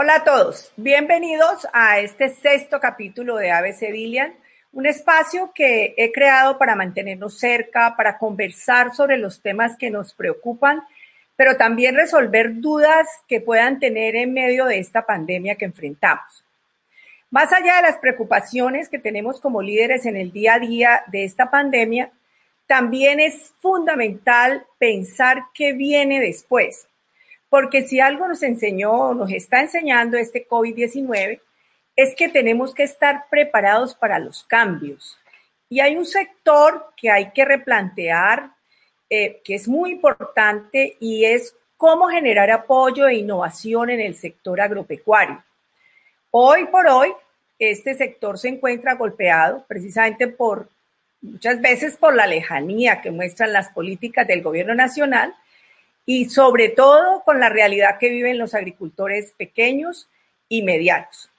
Hola a todos, bienvenidos a este sexto capítulo de Ave Civilian, un espacio que he creado para mantenernos cerca, para conversar sobre los temas que nos preocupan, pero también resolver dudas que puedan tener en medio de esta pandemia que enfrentamos. Más allá de las preocupaciones que tenemos como líderes en el día a día de esta pandemia, también es fundamental pensar qué viene después porque si algo nos enseñó o nos está enseñando este COVID-19 es que tenemos que estar preparados para los cambios. Y hay un sector que hay que replantear, eh, que es muy importante, y es cómo generar apoyo e innovación en el sector agropecuario. Hoy por hoy, este sector se encuentra golpeado precisamente por, muchas veces por la lejanía que muestran las políticas del gobierno nacional y sobre todo con la realidad que viven los agricultores pequeños y medianos.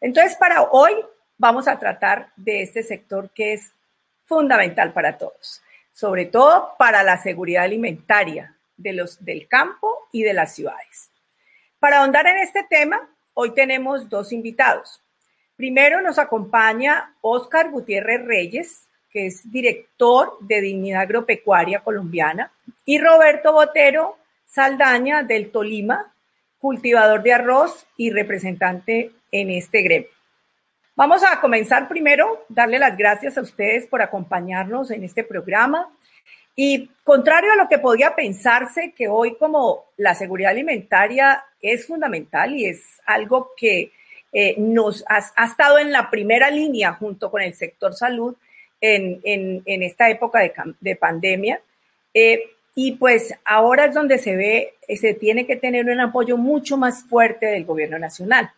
Entonces, para hoy vamos a tratar de este sector que es fundamental para todos, sobre todo para la seguridad alimentaria de los del campo y de las ciudades. Para ahondar en este tema, hoy tenemos dos invitados. Primero nos acompaña Óscar Gutiérrez Reyes, que es director de Dignidad Agropecuaria Colombiana, y Roberto Botero Saldaña del Tolima, cultivador de arroz y representante en este gremio. Vamos a comenzar primero, darle las gracias a ustedes por acompañarnos en este programa. Y contrario a lo que podía pensarse, que hoy como la seguridad alimentaria es fundamental y es algo que eh, nos ha, estado en la primera línea junto con el sector salud, en, esta época de, pandemia. Eh, y pues ahora es donde se ve, se tiene que tener un apoyo mucho más fuerte del gobierno nacional.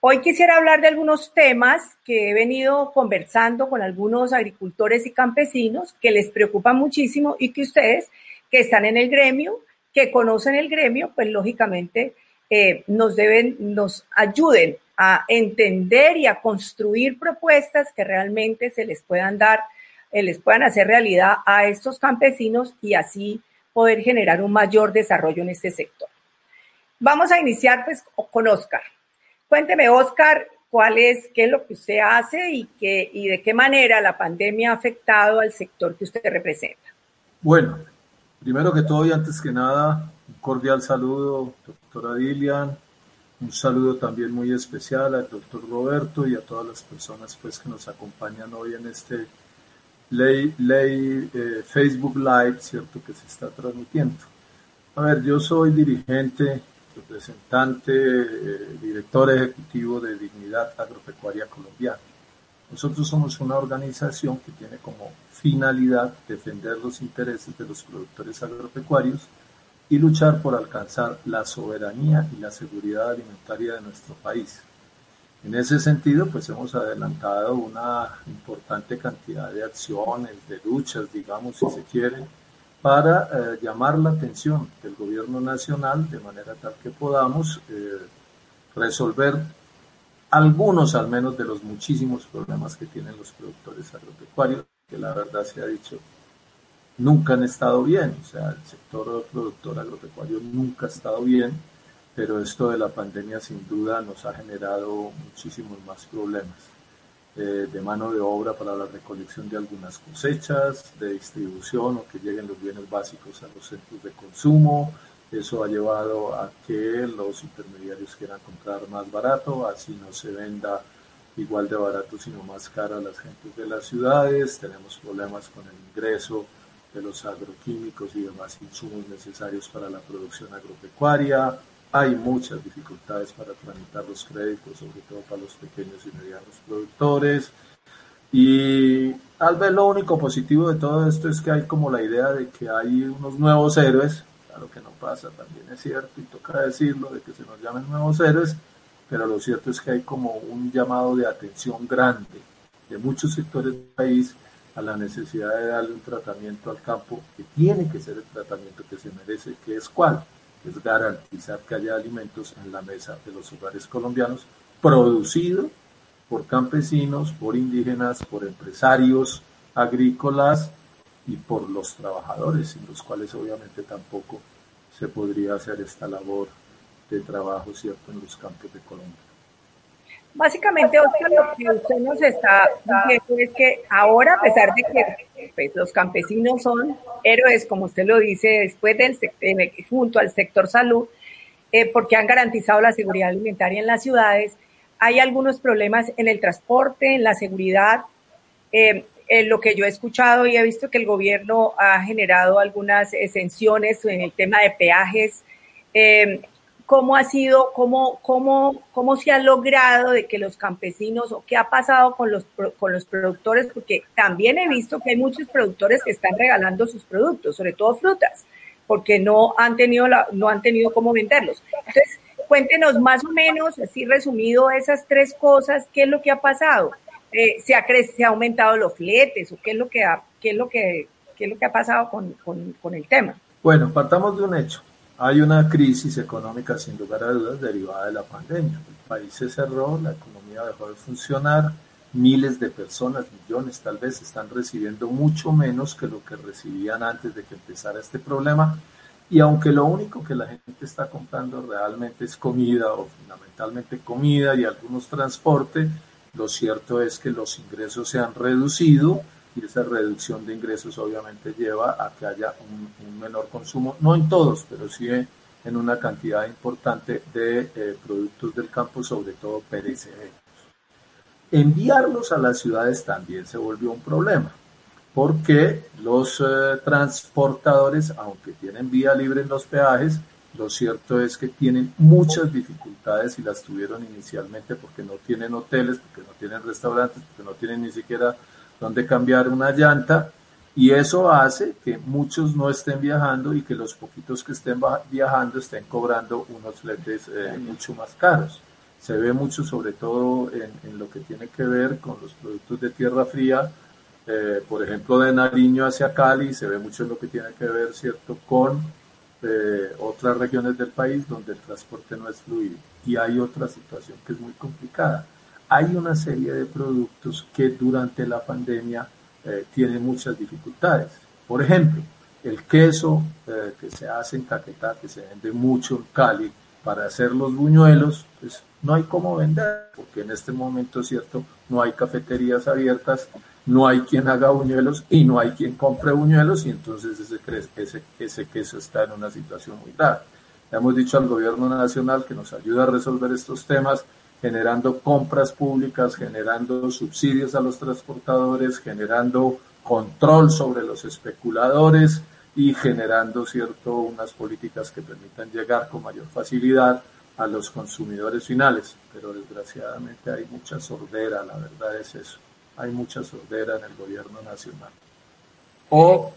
Hoy quisiera hablar de algunos temas que he venido conversando con algunos agricultores y campesinos que les preocupan muchísimo y que ustedes que están en el gremio, que conocen el gremio, pues lógicamente eh, nos deben, nos ayuden a entender y a construir propuestas que realmente se les puedan dar, eh, les puedan hacer realidad a estos campesinos y así poder generar un mayor desarrollo en este sector. Vamos a iniciar pues con Oscar. Cuénteme, Oscar, cuál es, qué es lo que usted hace y, qué, y de qué manera la pandemia ha afectado al sector que usted representa. Bueno, primero que todo y antes que nada, un cordial saludo, doctora Dilian, un saludo también muy especial al doctor Roberto y a todas las personas pues, que nos acompañan hoy en este ley, ley eh, Facebook Live, ¿cierto? Que se está transmitiendo. A ver, yo soy dirigente, representante, eh, director ejecutivo de Dignidad Agropecuaria Colombiana. Nosotros somos una organización que tiene como finalidad defender los intereses de los productores agropecuarios y luchar por alcanzar la soberanía y la seguridad alimentaria de nuestro país. En ese sentido, pues hemos adelantado una importante cantidad de acciones, de luchas, digamos, si se quiere, para eh, llamar la atención del gobierno nacional de manera tal que podamos eh, resolver algunos al menos de los muchísimos problemas que tienen los productores agropecuarios, que la verdad se ha dicho nunca han estado bien, o sea, el sector productor agropecuario nunca ha estado bien, pero esto de la pandemia sin duda nos ha generado muchísimos más problemas eh, de mano de obra para la recolección de algunas cosechas, de distribución o que lleguen los bienes básicos a los centros de consumo. Eso ha llevado a que los intermediarios quieran comprar más barato, así no se venda igual de barato, sino más caro a las gentes de las ciudades. Tenemos problemas con el ingreso de los agroquímicos y demás insumos necesarios para la producción agropecuaria. Hay muchas dificultades para tramitar los créditos, sobre todo para los pequeños y medianos productores. Y tal vez lo único positivo de todo esto es que hay como la idea de que hay unos nuevos héroes, claro que no pasa, también es cierto y toca decirlo, de que se nos llamen nuevos héroes, pero lo cierto es que hay como un llamado de atención grande de muchos sectores del país a la necesidad de darle un tratamiento al campo que tiene que ser el tratamiento que se merece, que es cuál, es garantizar que haya alimentos en la mesa de los hogares colombianos producido por campesinos, por indígenas, por empresarios agrícolas y por los trabajadores, sin los cuales obviamente tampoco se podría hacer esta labor de trabajo, ¿cierto?, en los campos de Colombia. Básicamente, Oscar, lo que usted nos está diciendo es que ahora, a pesar de que pues, los campesinos son héroes, como usted lo dice, después del junto al sector salud, eh, porque han garantizado la seguridad alimentaria en las ciudades, hay algunos problemas en el transporte, en la seguridad. Eh, en lo que yo he escuchado y he visto que el gobierno ha generado algunas exenciones en el tema de peajes. Eh, cómo ha sido, cómo, cómo, cómo se ha logrado de que los campesinos o qué ha pasado con los, con los productores, porque también he visto que hay muchos productores que están regalando sus productos, sobre todo frutas, porque no han tenido, la, no han tenido cómo venderlos. Entonces, cuéntenos más o menos, así resumido, esas tres cosas, qué es lo que ha pasado. Eh, se, ha se ha aumentado los fletes o qué es lo que ha, qué es lo que, qué es lo que ha pasado con, con, con el tema. Bueno, partamos de un hecho hay una crisis económica sin lugar a dudas derivada de la pandemia. El país se cerró, la economía dejó de funcionar, miles de personas, millones tal vez, están recibiendo mucho menos que lo que recibían antes de que empezara este problema. Y aunque lo único que la gente está comprando realmente es comida o fundamentalmente comida y algunos transporte, lo cierto es que los ingresos se han reducido y esa reducción de ingresos obviamente lleva a que haya un, menor consumo, no en todos, pero sí en una cantidad importante de eh, productos del campo, sobre todo perecederos. Enviarlos a las ciudades también se volvió un problema, porque los eh, transportadores, aunque tienen vía libre en los peajes, lo cierto es que tienen muchas dificultades y las tuvieron inicialmente porque no tienen hoteles, porque no tienen restaurantes, porque no tienen ni siquiera donde cambiar una llanta y eso hace que muchos no estén viajando y que los poquitos que estén viajando estén cobrando unos fletes eh, mucho más caros. Se ve mucho sobre todo en, lo que tiene que ver con los productos de tierra fría, eh, por ejemplo de Nariño hacia Cali, se ve mucho en lo que tiene que ver, ¿cierto?, con eh, otras regiones del país donde el transporte no es fluido. Y hay otra situación que es muy complicada hay una serie de productos que durante la pandemia eh, tienen muchas dificultades. Por ejemplo, el queso eh, que se hace en Caquetá, que se vende mucho en Cali para hacer los buñuelos, pues no hay cómo vender, porque en este momento, cierto, no hay cafeterías abiertas, no hay quien haga buñuelos y no hay quien compre buñuelos y entonces ese, ese, ese queso está en una situación muy grave. Le hemos dicho al gobierno nacional que nos ayuda a resolver estos temas generando compras públicas, generando subsidios a los transportadores, generando control sobre los especuladores y generando cierto unas políticas que permitan llegar con mayor facilidad a los consumidores finales. Pero desgraciadamente hay mucha sordera, la verdad es eso. Hay mucha sordera en el gobierno nacional. O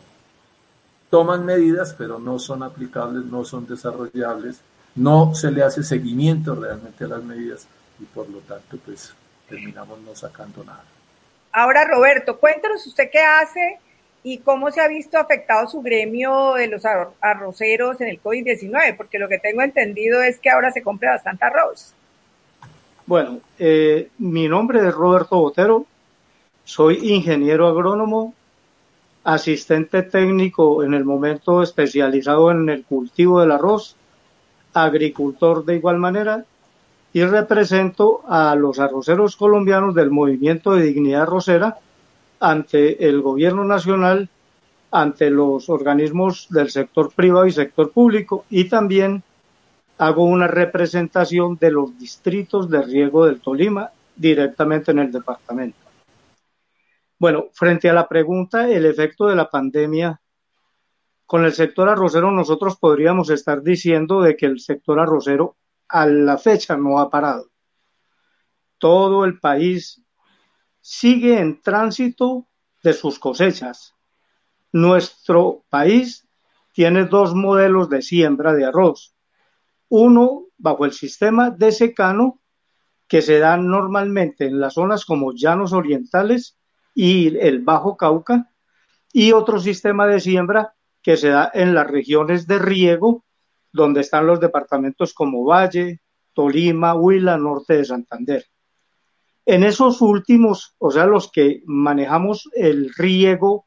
toman medidas, pero no son aplicables, no son desarrollables, no se le hace seguimiento realmente a las medidas y por lo tanto pues terminamos no sacando nada. Ahora Roberto, cuéntanos usted qué hace y cómo se ha visto afectado su gremio de los arroceros en el COVID-19, porque lo que tengo entendido es que ahora se compra bastante arroz. Bueno, eh, mi nombre es Roberto Botero, soy ingeniero agrónomo, asistente técnico en el momento especializado en el cultivo del arroz, agricultor de igual manera y represento a los arroceros colombianos del Movimiento de Dignidad Arrocera ante el gobierno nacional, ante los organismos del sector privado y sector público y también hago una representación de los distritos de riego del Tolima directamente en el departamento. Bueno, frente a la pregunta, el efecto de la pandemia con el sector arrocero, nosotros podríamos estar diciendo de que el sector arrocero a la fecha no ha parado. Todo el país sigue en tránsito de sus cosechas. Nuestro país tiene dos modelos de siembra de arroz. Uno bajo el sistema de secano que se da normalmente en las zonas como llanos orientales y el Bajo Cauca, y otro sistema de siembra que se da en las regiones de riego donde están los departamentos como Valle, Tolima, Huila, Norte de Santander. En esos últimos, o sea, los que manejamos el riego,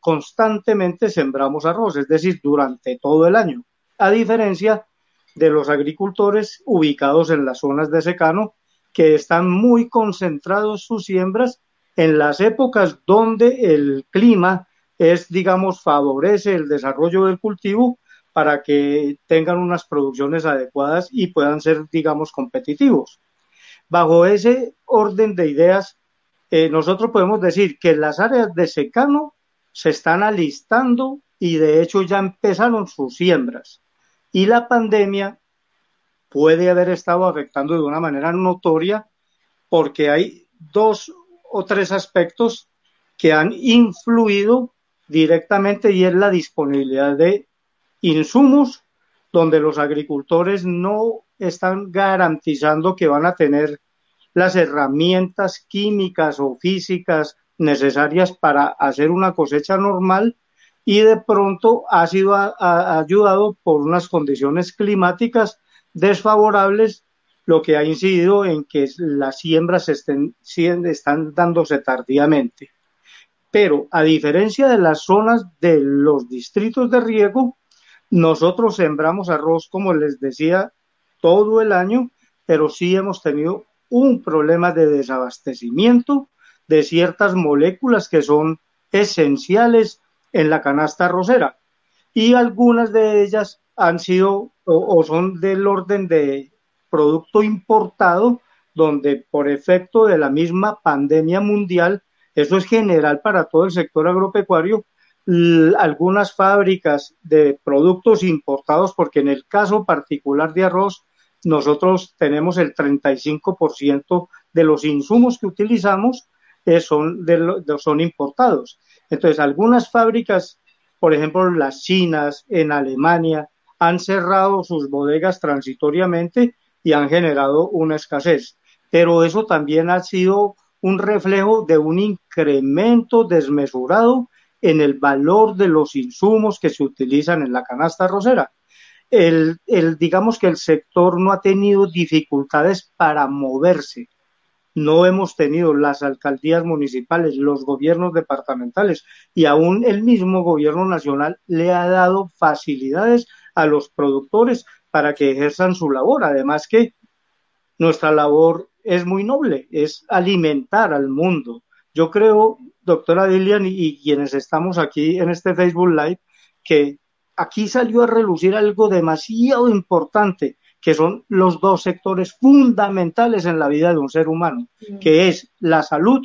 constantemente sembramos arroz, es decir, durante todo el año, a diferencia de los agricultores ubicados en las zonas de secano que están muy concentrados sus siembras en las épocas donde el clima es, digamos, favorece el desarrollo del cultivo para que tengan unas producciones adecuadas y puedan ser, digamos, competitivos. Bajo ese orden de ideas, eh, nosotros podemos decir que las áreas de secano se están alistando y de hecho ya empezaron sus siembras. Y la pandemia puede haber estado afectando de una manera notoria porque hay dos o tres aspectos que han influido directamente y es la disponibilidad de insumos donde los agricultores no están garantizando que van a tener las herramientas químicas o físicas necesarias para hacer una cosecha normal y de pronto ha sido ayudado por unas condiciones climáticas desfavorables, lo que ha incidido en que las siembras estén, están dándose tardíamente. Pero a diferencia de las zonas de los distritos de riego, nosotros sembramos arroz, como les decía, todo el año, pero sí hemos tenido un problema de desabastecimiento de ciertas moléculas que son esenciales en la canasta arrocera. Y algunas de ellas han sido o, son del orden de producto importado, donde por efecto de la misma pandemia mundial, eso es general para todo el sector agropecuario, algunas fábricas de productos importados, porque en el caso particular de arroz, nosotros tenemos el 35% de los insumos que utilizamos eh, son, son importados. Entonces, algunas fábricas, por ejemplo, las chinas en Alemania, han cerrado sus bodegas transitoriamente y han generado una escasez. Pero eso también ha sido un reflejo de un incremento desmesurado en el valor de los insumos que se utilizan en la canasta arrocera. El, el, digamos que el sector no ha tenido dificultades para moverse. No hemos tenido las alcaldías municipales, los gobiernos departamentales y aún el mismo gobierno nacional le ha dado facilidades a los productores para que ejerzan su labor. Además que nuestra labor es muy noble, es alimentar al mundo. Yo creo doctora Dilian y, quienes estamos aquí en este Facebook Live, que aquí salió a relucir algo demasiado importante, que son los dos sectores fundamentales en la vida de un ser humano, que es la salud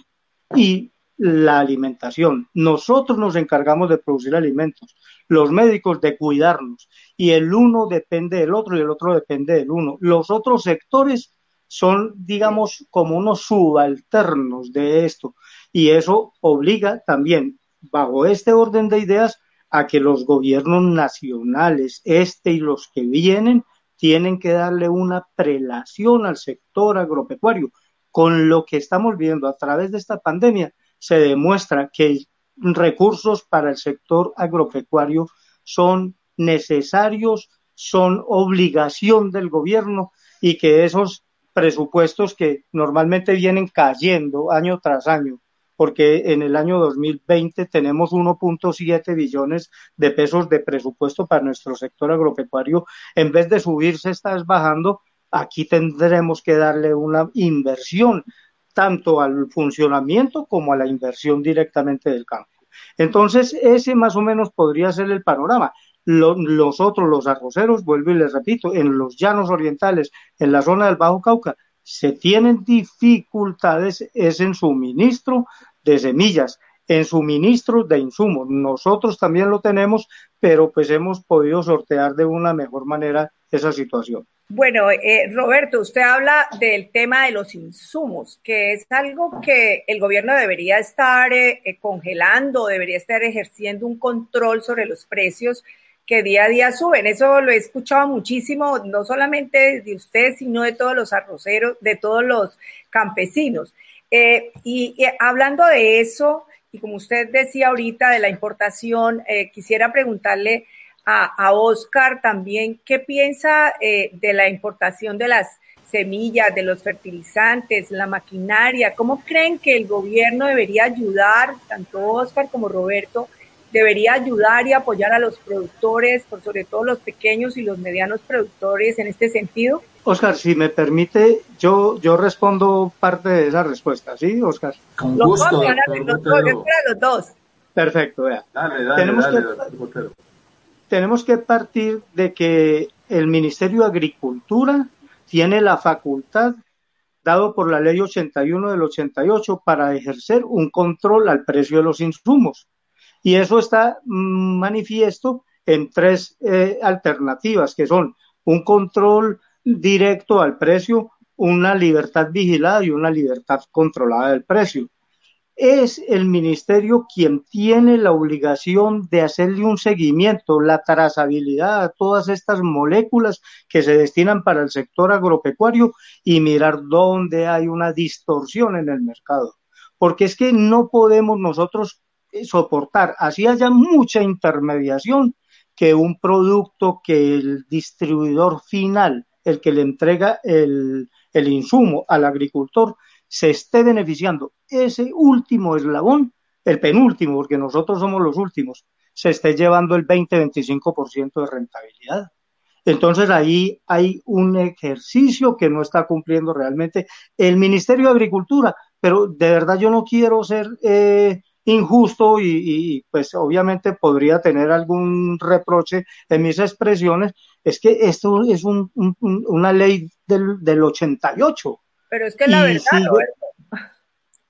y la alimentación. Nosotros nos encargamos de producir alimentos, los médicos de cuidarnos, y el uno depende del otro y el otro depende del uno. Los otros sectores son, digamos, como unos subalternos de esto y eso obliga también, bajo este orden de ideas, a que los gobiernos nacionales, este y los que vienen, tienen que darle una prelación al sector agropecuario. Con lo que estamos viendo a través de esta pandemia, se demuestra que recursos para el sector agropecuario son necesarios, son obligación del gobierno y que esos presupuestos que normalmente vienen cayendo año tras año porque en el año 2020 tenemos 1.7 billones de pesos de presupuesto para nuestro sector agropecuario. En vez de subirse, está bajando. Aquí tendremos que darle una inversión tanto al funcionamiento como a la inversión directamente del campo. Entonces, ese más o menos podría ser el panorama. los otros, los arroceros, vuelvo y les repito, en los llanos orientales, en la zona del Bajo Cauca, se tienen dificultades es en suministro de semillas, en suministro de insumos. Nosotros también lo tenemos, pero pues hemos podido sortear de una mejor manera esa situación. Bueno, eh, Roberto, usted habla del tema de los insumos, que es algo que el gobierno debería estar eh, eh, congelando, debería estar ejerciendo un control sobre los precios que día a día suben. Eso lo he escuchado muchísimo, no solamente de usted, sino de todos los arroceros, de todos los campesinos. Eh, y, hablando de eso, y como usted decía ahorita de la importación, eh, quisiera preguntarle a, Oscar también qué piensa eh, de la importación de las semillas, de los fertilizantes, la maquinaria. ¿Cómo creen que el gobierno debería ayudar, tanto Oscar como Roberto, debería ayudar y apoyar a los productores, por sobre todo los pequeños y los medianos productores en este sentido? Oscar, si me permite, yo, yo respondo parte de esa respuesta, ¿sí, Oscar? Con gusto, los, dos, Perfecto, vea. Dale, dale, tenemos, que, tenemos que partir de que el Ministerio de Agricultura tiene la facultad dado por la ley 81 del 88 para ejercer un control al precio de los insumos. Y eso está mm, manifiesto en tres eh, alternativas, que son un control directo al precio, una libertad vigilada y una libertad controlada del precio es el ministerio quien tiene la obligación de hacerle un seguimiento, la trazabilidad a todas estas moléculas que se destinan para el sector agropecuario y mirar dónde hay una distorsión en el mercado. Porque es que no podemos nosotros eh, soportar, así haya mucha intermediación, que un producto que el distribuidor final, el que le entrega el, el insumo al agricultor, se esté beneficiando ese último eslabón, el penúltimo, porque nosotros somos los últimos, se esté llevando el 20-25% de rentabilidad. Entonces ahí hay un ejercicio que no está cumpliendo realmente el Ministerio de Agricultura, pero de verdad yo no quiero ser eh, injusto y, pues obviamente podría tener algún reproche en mis expresiones, es que esto es una ley del, del 88 pero es que la verdad,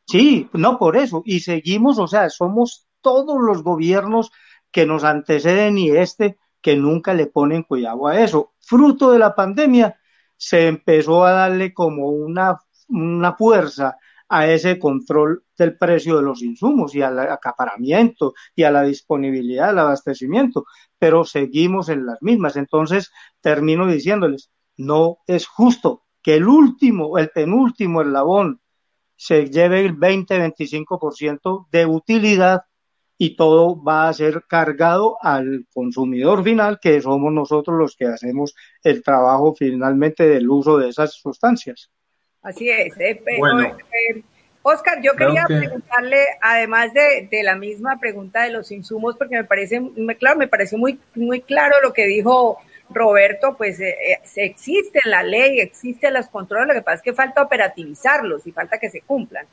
Sí, no por eso. Y seguimos, o sea, somos todos los gobiernos que nos anteceden y este que nunca le ponen cuidado a eso. Fruto de la pandemia, se empezó a darle como una, una fuerza a ese control del precio de los insumos y al acaparamiento y a la disponibilidad del abastecimiento, pero seguimos en las mismas. Entonces, termino diciéndoles, no es justo que el último, el penúltimo eslabón se lleve el 20-25% de utilidad y todo va a ser cargado al consumidor final, que somos nosotros los que hacemos el trabajo finalmente del uso de esas sustancias. Así es. Eh, eh, Oscar, yo quería preguntarle, además de, de, la misma pregunta de los insumos, porque me parece, claro, me pareció muy, muy claro lo que dijo Roberto, pues eh, eh, existe la ley, existen los controles, lo que pasa es que falta operativizarlos y falta que se cumplan.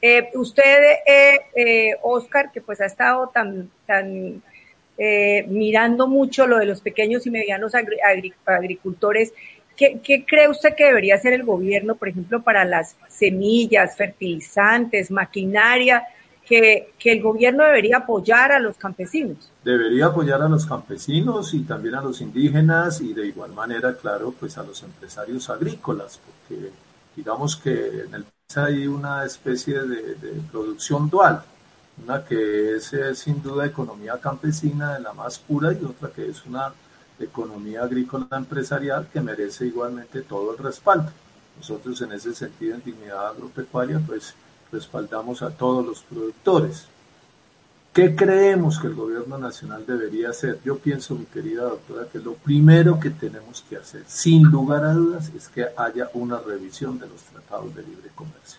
Eh, usted, Oscar, que pues ha estado tan, tan mirando mucho lo de los pequeños y medianos agricultores, ¿qué, ¿qué cree usted que debería hacer el gobierno, por ejemplo, para las semillas, fertilizantes, maquinaria? que, el gobierno debería apoyar a los campesinos. Debería apoyar a los campesinos y también a los indígenas y de igual manera, claro, pues a los empresarios agrícolas, porque digamos que en el país hay una especie de, producción dual, una que es, sin duda economía campesina de la más pura y otra que es una economía agrícola empresarial que merece igualmente todo el respaldo. Nosotros en ese sentido en dignidad agropecuaria pues respaldamos a todos los productores. ¿Qué creemos que el gobierno nacional debería hacer? Yo pienso, mi querida doctora, que lo primero que tenemos que hacer, sin lugar a dudas, es que haya una revisión de los tratados de libre comercio.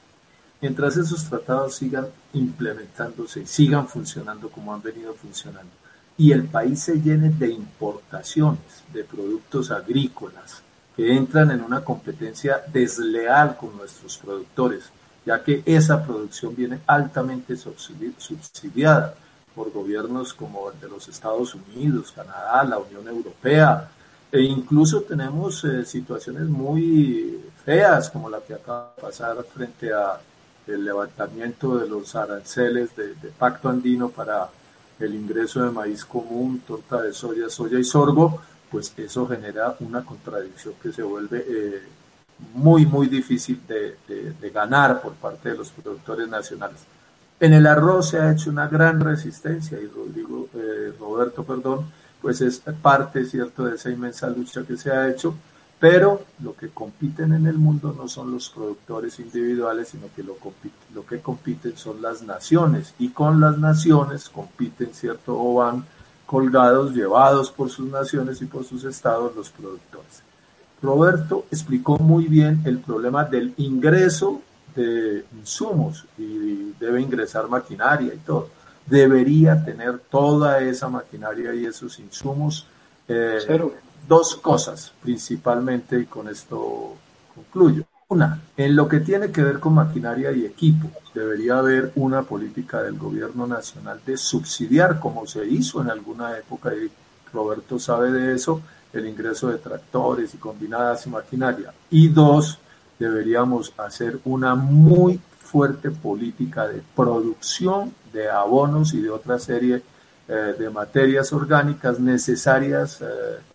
Mientras esos tratados sigan implementándose y sigan funcionando como han venido funcionando, y el país se llene de importaciones de productos agrícolas que entran en una competencia desleal con nuestros productores, ya que esa producción viene altamente subsidiada por gobiernos como el de los Estados Unidos, Canadá, la Unión Europea, e incluso tenemos eh, situaciones muy feas como la que acaba de pasar frente a el levantamiento de los aranceles de, pacto andino para el ingreso de maíz común, torta de soya, soya y sorgo, pues eso genera una contradicción que se vuelve eh, muy, muy difícil de, ganar por parte de los productores nacionales. En el arroz se ha hecho una gran resistencia y Rodrigo, eh, Roberto, perdón, pues es parte, cierto, de esa inmensa lucha que se ha hecho, pero lo que compiten en el mundo no son los productores individuales, sino que lo, que compiten son las naciones y con las naciones compiten, cierto, o van colgados, llevados por sus naciones y por sus estados los productores. Roberto explicó muy bien el problema del ingreso de insumos y debe ingresar maquinaria y todo. debería tener toda esa maquinaria y esos insumos. Eh, dos cosas principalmente y con esto concluyo. Una, en lo que tiene que ver con maquinaria y equipo, debería haber una política del gobierno nacional de subsidiar, como se hizo en alguna época, y Roberto sabe de eso, el ingreso de tractores y combinadas y maquinaria. Y dos, deberíamos hacer una muy fuerte política de producción de abonos y de otra serie eh, de materias orgánicas necesarias eh,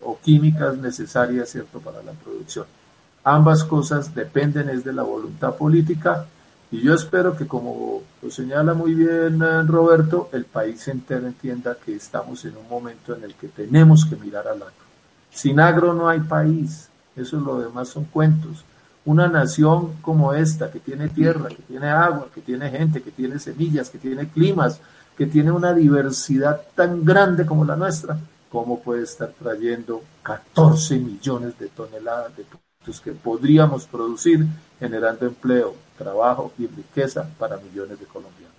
o químicas necesarias, ¿cierto?, para la producción. Ambas cosas dependen es de la voluntad política y yo espero que como lo señala muy bien eh, Roberto, el país entero entienda que estamos en un momento en el que tenemos que mirar al agro. Sin agro no hay país, eso es lo demás son cuentos. Una nación como esta, que tiene tierra, que tiene agua, que tiene gente, que tiene semillas, que tiene climas, que tiene una diversidad tan grande como la nuestra, ¿cómo puede estar trayendo 14 millones de toneladas de productos que podríamos producir generando empleo, trabajo y riqueza para millones de colombianos?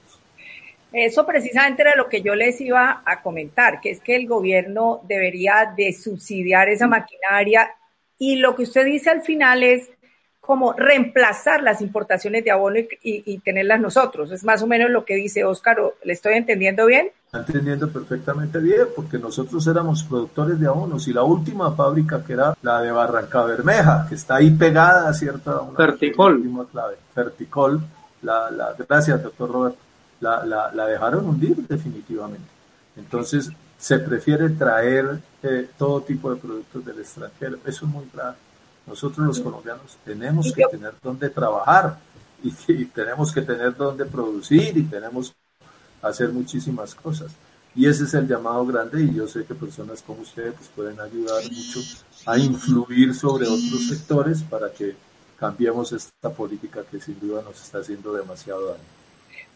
Eso precisamente era lo que yo les iba a comentar, que es que el gobierno debería de subsidiar esa maquinaria y lo que usted dice al final es como reemplazar las importaciones de abono y, tenerlas nosotros. Es más o menos lo que dice Óscar, ¿le estoy entendiendo bien? Entendiendo perfectamente bien, porque nosotros éramos productores de abonos y la última fábrica que era la de Barranca Bermeja, que está ahí pegada, ¿cierto? Ferticol. Clave. Ferticol, la, la, gracias doctor Robert, la, la, la dejaron hundir definitivamente. Entonces, se prefiere traer eh, todo tipo de productos del extranjero. Eso es muy grave. Nosotros los colombianos tenemos que tener donde trabajar y, tenemos que tener donde producir y tenemos que hacer muchísimas cosas. Y ese es el llamado grande y yo sé que personas como ustedes pues, pueden ayudar mucho a influir sobre otros sectores para que cambiemos esta política que sin duda nos está haciendo demasiado daño.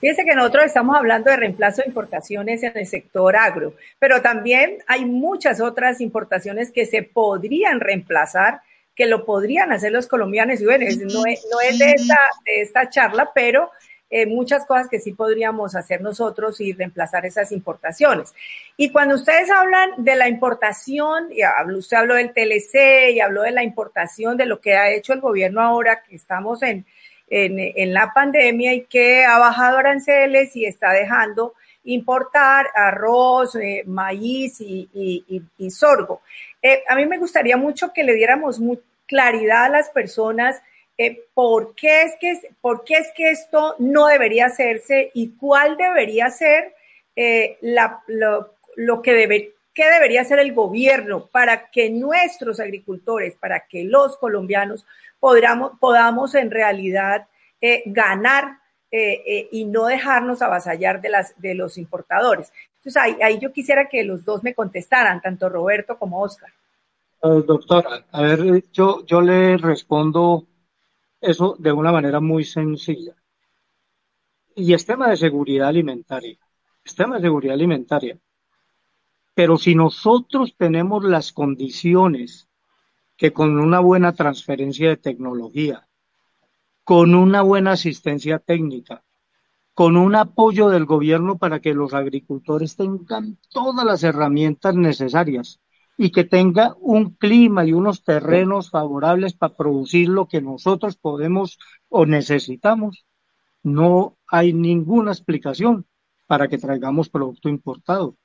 Fíjense que nosotros estamos hablando de reemplazo de importaciones en el sector agro, pero también hay muchas otras importaciones que se podrían reemplazar que lo podrían hacer los colombianos. Y bueno, no es, no es de, esta, de esta charla, pero eh, muchas cosas que sí podríamos hacer nosotros y reemplazar esas importaciones. Y cuando ustedes hablan de la importación, y usted habló del TLC y habló de la importación, de lo que ha hecho el gobierno ahora que estamos en, en, en la pandemia y que ha bajado aranceles y está dejando importar arroz, eh, maíz y, y, y sorgo. Eh, a mí me gustaría mucho que le diéramos claridad a las personas eh, por, qué es que, por qué es que esto no debería hacerse y cuál debería ser eh, lo, que debe, qué debería hacer el gobierno para que nuestros agricultores, para que los colombianos podamos, podamos en realidad ganar y no dejarnos avasallar de, las, de los importadores. Entonces, ahí, yo quisiera que los dos me contestaran, tanto Roberto como Oscar. Eh, doctora, a ver, yo, yo le respondo eso de una manera muy sencilla. Y es tema de seguridad alimentaria. Es tema de seguridad alimentaria. Pero si nosotros tenemos las condiciones que con una buena transferencia de tecnología, con una buena asistencia técnica, con un apoyo del gobierno para que los agricultores tengan todas las herramientas necesarias y que tenga un clima y unos terrenos favorables para producir lo que nosotros podemos o necesitamos. No hay ninguna explicación para que traigamos producto importado.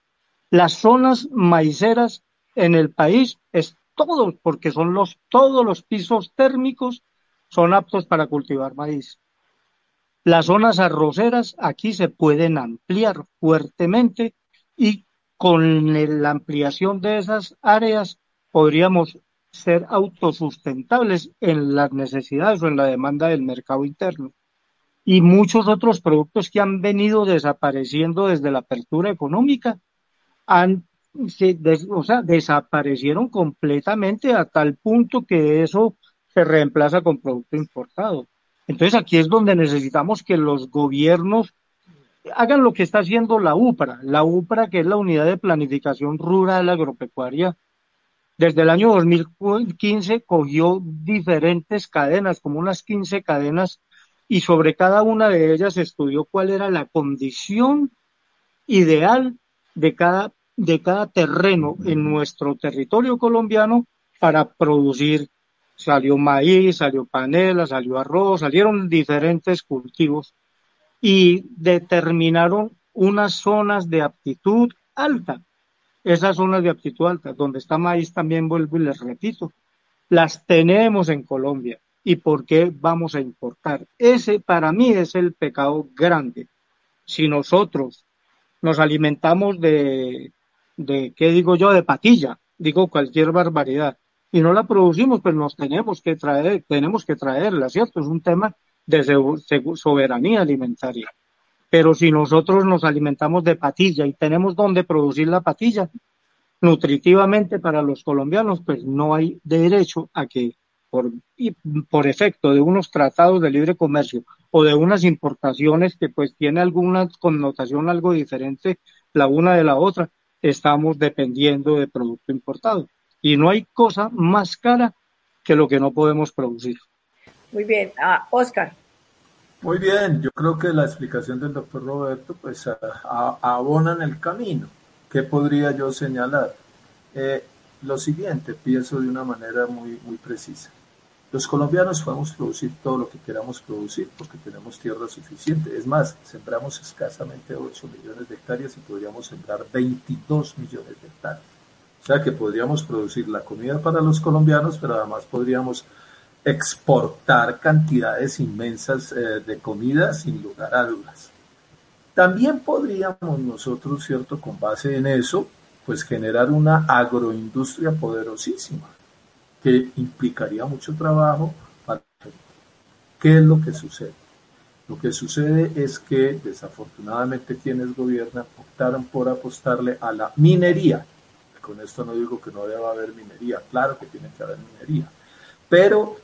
Las zonas maiceras en el país es todo, porque son los, todos los pisos térmicos son aptos para cultivar maíz. Las zonas arroceras aquí se pueden ampliar fuertemente y con la ampliación de esas áreas podríamos ser autosustentables en las necesidades o en la demanda del mercado interno. Y muchos otros productos que han venido desapareciendo desde la apertura económica han, o sea, desaparecieron completamente a tal punto que eso se reemplaza con producto importado. Entonces aquí es donde necesitamos que los gobiernos hagan lo que está haciendo la UPRA, la UPRA que es la Unidad de Planificación Rural Agropecuaria. Desde el año 2015 cogió diferentes cadenas, como unas 15 cadenas, y sobre cada una de ellas estudió cuál era la condición ideal de cada, de cada terreno en nuestro territorio colombiano para producir. Salió maíz, salió panela, salió arroz, salieron diferentes cultivos y determinaron unas zonas de aptitud alta. Esas zonas de aptitud alta, donde está maíz también vuelvo y les repito, las tenemos en Colombia. ¿Y por qué vamos a importar? Ese para mí es el pecado grande. Si nosotros nos alimentamos de, de ¿qué digo yo?, de patilla, digo cualquier barbaridad, y no la producimos, pues nos tenemos que traer, tenemos que traerla, ¿cierto? Es un tema de soberanía alimentaria. Pero si nosotros nos alimentamos de patilla y tenemos donde producir la patilla nutritivamente para los colombianos, pues no hay derecho a que por, por efecto de unos tratados de libre comercio o de unas importaciones que pues tiene alguna connotación algo diferente la una de la otra, estamos dependiendo de producto importado. Y no hay cosa más cara que lo que no podemos producir. Muy bien. Ah, Oscar. Muy bien, yo creo que la explicación del doctor Roberto pues abona en el camino. ¿Qué podría yo señalar? Eh, lo siguiente, pienso de una manera muy, muy precisa. Los colombianos podemos producir todo lo que queramos producir porque tenemos tierra suficiente. Es más, sembramos escasamente 8 millones de hectáreas y podríamos sembrar 22 millones de hectáreas. O sea que podríamos producir la comida para los colombianos, pero además podríamos exportar cantidades inmensas eh, de comida sin lugar a dudas. También podríamos nosotros, ¿cierto? Con base en eso, pues generar una agroindustria poderosísima que implicaría mucho trabajo. Para... ¿Qué es lo que sucede? Lo que sucede es que desafortunadamente quienes gobiernan optaron por apostarle a la minería. Con esto no digo que no deba haber minería, claro que tiene que haber minería, pero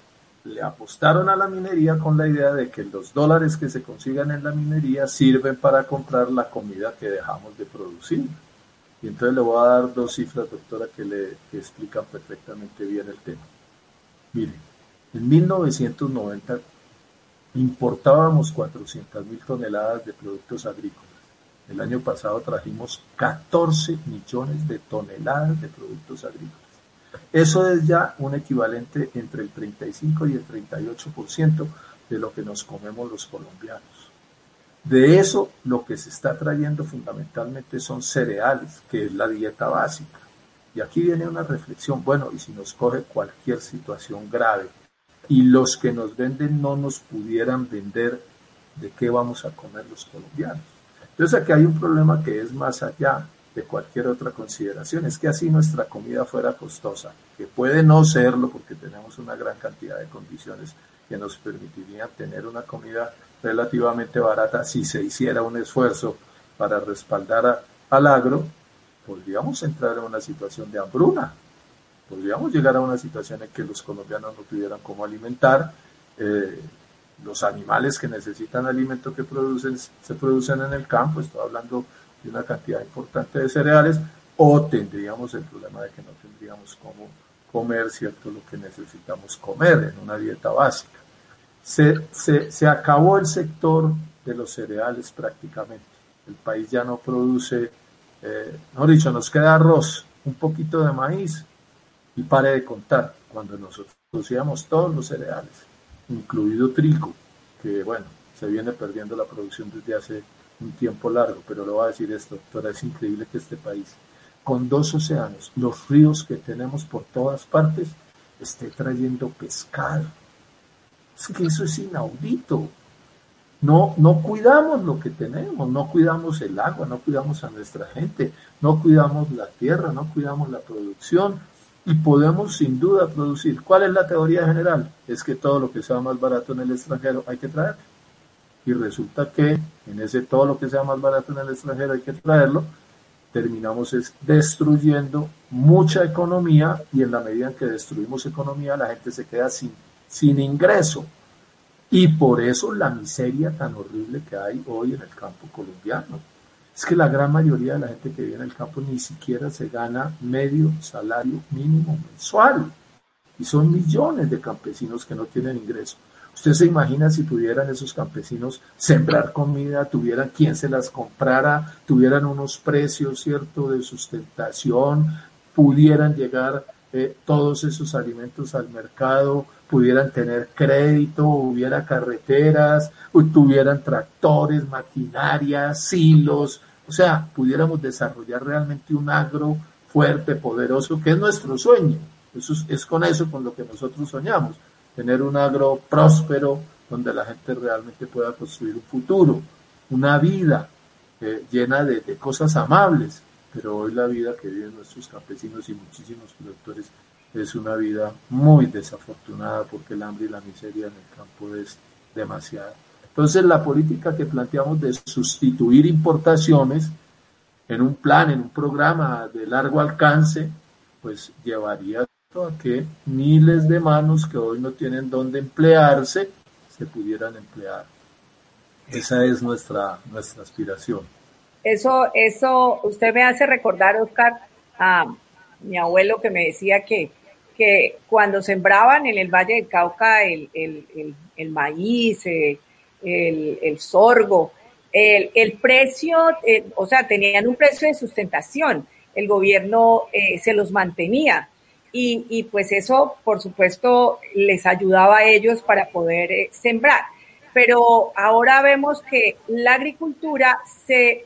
le apostaron a la minería con la idea de que los dólares que se consigan en la minería sirven para comprar la comida que dejamos de producir. Y entonces le voy a dar dos cifras, doctora, que le explican perfectamente bien el tema. Miren, en 1990 importábamos 400 mil toneladas de productos agrícolas. El año pasado trajimos 14 millones de toneladas de productos agrícolas. Eso es ya un equivalente entre el 35 y el 38% de lo que nos comemos los colombianos. De eso lo que se está trayendo fundamentalmente son cereales, que es la dieta básica. Y aquí viene una reflexión, bueno, y si nos coge cualquier situación grave y los que nos venden no nos pudieran vender, ¿de qué vamos a comer los colombianos? Entonces aquí hay un problema que es más allá de cualquier otra consideración. Es que así nuestra comida fuera costosa, que puede no serlo porque tenemos una gran cantidad de condiciones que nos permitirían tener una comida relativamente barata si se hiciera un esfuerzo para respaldar al agro, podríamos entrar en una situación de hambruna. Podríamos llegar a una situación en que los colombianos no tuvieran cómo alimentar. Eh, los animales que necesitan alimento que producen, se producen en el campo, estoy hablando de una cantidad importante de cereales, o tendríamos el problema de que no tendríamos cómo comer, ¿cierto?, lo que necesitamos comer en una dieta básica. Se, se, se acabó el sector de los cereales prácticamente. El país ya no produce, eh, dicho, nos queda arroz, un poquito de maíz y pare de contar. Cuando nosotros producíamos todos los cereales, incluido trigo, que bueno, se viene perdiendo la producción desde hace un tiempo largo, pero lo voy a decir esto, doctora, es increíble que este país, con dos océanos, los ríos que tenemos por todas partes, esté trayendo pescado. Es que eso es inaudito. No, no cuidamos lo que tenemos, no cuidamos el agua, no cuidamos a nuestra gente, no cuidamos la tierra, no cuidamos la producción y podemos sin duda producir. ¿Cuál es la teoría general? Es que todo lo que sea más barato en el extranjero hay que traer y resulta que en ese todo lo que sea más barato en el extranjero hay que traerlo, terminamos es destruyendo mucha economía y en la medida en que destruimos economía la gente se queda sin, sin ingreso. Y por eso la miseria tan horrible que hay hoy en el campo colombiano. Es que la gran mayoría de la gente que vive en el campo ni siquiera se gana medio salario mínimo mensual. Y son millones de campesinos que no tienen ingreso. Usted se imagina si pudieran esos campesinos sembrar comida, tuvieran quien se las comprara, tuvieran unos precios, ¿cierto?, de sustentación, pudieran llegar eh, todos esos alimentos al mercado, pudieran tener crédito, hubiera carreteras, tuvieran tractores, maquinarias, silos, o sea, pudiéramos desarrollar realmente un agro fuerte, poderoso, que es nuestro sueño. Eso es, con eso con lo que nosotros soñamos, tener un agro próspero donde la gente realmente pueda construir un futuro, una vida eh, llena de, de cosas amables, pero hoy la vida que viven nuestros campesinos y muchísimos productores es una vida muy desafortunada porque el hambre y la miseria en el campo es demasiada. Entonces la política que planteamos de sustituir importaciones en un plan, en un programa de largo alcance, pues llevaría a que miles de manos que hoy no tienen dónde emplearse se pudieran emplear. Esa es nuestra, nuestra aspiración. Eso, eso, usted me hace recordar, Oscar, a mi abuelo que me decía que que cuando sembraban en el Valle del Cauca el, maíz, eh, el, sorgo, el, precio, eh, o sea, tenían un precio de sustentación, el gobierno eh, se los mantenía y, y, pues eso, por supuesto, les ayudaba a ellos para poder sembrar. Pero ahora vemos que la agricultura se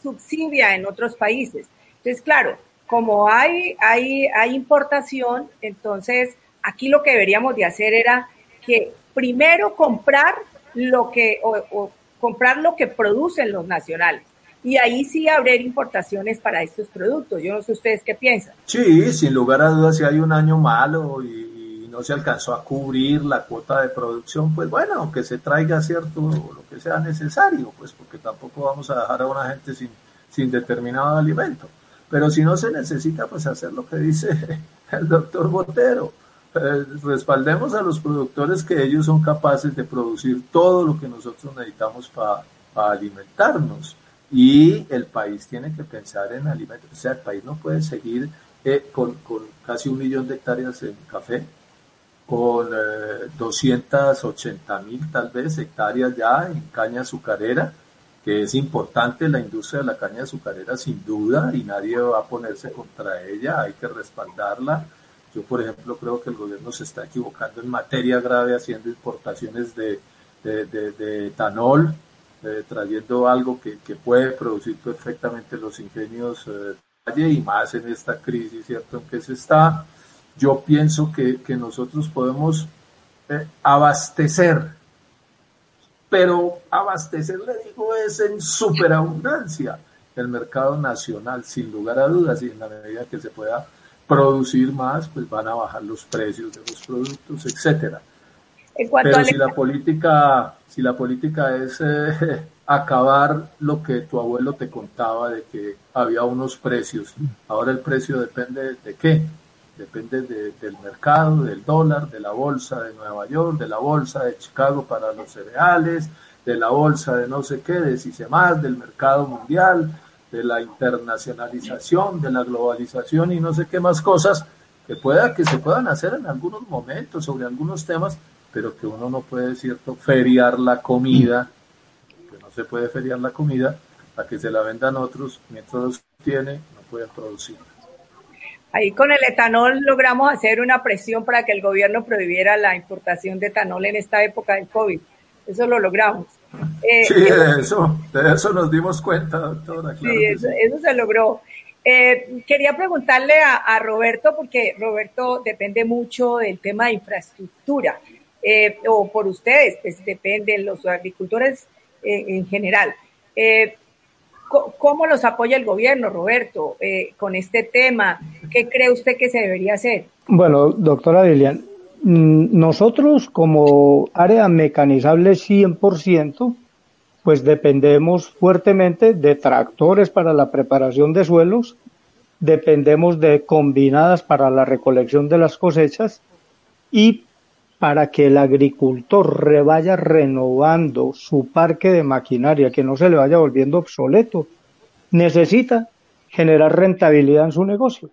subsidia en otros países. Entonces, claro, como hay, hay, hay importación, entonces aquí lo que deberíamos de hacer era que primero comprar lo que, o, comprar lo que producen los nacionales. Y ahí sí abrir importaciones para estos productos. Yo no sé ustedes qué piensan. Sí, sin lugar a dudas, si hay un año malo y, no se alcanzó a cubrir la cuota de producción, pues bueno, que se traiga cierto lo que sea necesario, pues porque tampoco vamos a dejar a una gente sin, sin determinado alimento. Pero si no se necesita, pues hacer lo que dice el doctor Botero. Eh, respaldemos a los productores que ellos son capaces de producir todo lo que nosotros necesitamos para alimentarnos. Y el país tiene que pensar en alimentos. O sea, el país no puede seguir eh, con, casi un millón de hectáreas en café, con 280 eh, mil tal vez hectáreas ya en caña azucarera que es importante la industria de la caña azucarera sin duda y nadie va a ponerse contra ella, hay que respaldarla. Yo, por ejemplo, creo que el gobierno se está equivocando en materia grave haciendo importaciones de, de, etanol, eh, trayendo algo que, que, puede producir perfectamente los ingenios eh, y más en esta crisis, ¿cierto?, en que se está. Yo pienso que, que nosotros podemos eh, abastecer pero abastecer, le digo, es en superabundancia el mercado nacional, sin lugar a dudas, y en la medida que se pueda producir más, pues van a bajar los precios de los productos, etcétera. Pero si la política, si la política es eh, acabar lo que tu abuelo te contaba de que había unos precios, ahora el precio depende de qué, depende del mercado, del dólar, de la bolsa de Nueva York, de la bolsa de Chicago para los cereales, de la bolsa de no sé qué, de más, del mercado mundial, de la internacionalización, de la globalización y no sé qué más cosas que pueda que se puedan hacer en algunos momentos sobre algunos temas, pero que uno no puede, cierto, feriar la comida, que no se puede feriar la comida para que se la vendan otros, mientras los tiene, no pueden producir. Ahí con el etanol logramos hacer una presión para que el gobierno prohibiera la importación de etanol en esta época del COVID. Eso lo logramos. Eh, sí, de eso, de eso nos dimos cuenta, doctora. sí, eso, se logró. Eh, quería preguntarle a, Roberto, porque Roberto depende mucho del tema de infraestructura, eh, o por ustedes, pues dependen los agricultores en general. ¿Cómo los apoya el gobierno, Roberto, eh, con este tema? ¿Qué cree usted que se debería hacer? Bueno, doctora Dilian, mm, nosotros como área mecanizable 100%, pues dependemos fuertemente de tractores para la preparación de suelos, dependemos de combinadas para la recolección de las cosechas y para que el agricultor vaya renovando su parque de maquinaria, que no se le vaya volviendo obsoleto, necesita generar rentabilidad en su negocio.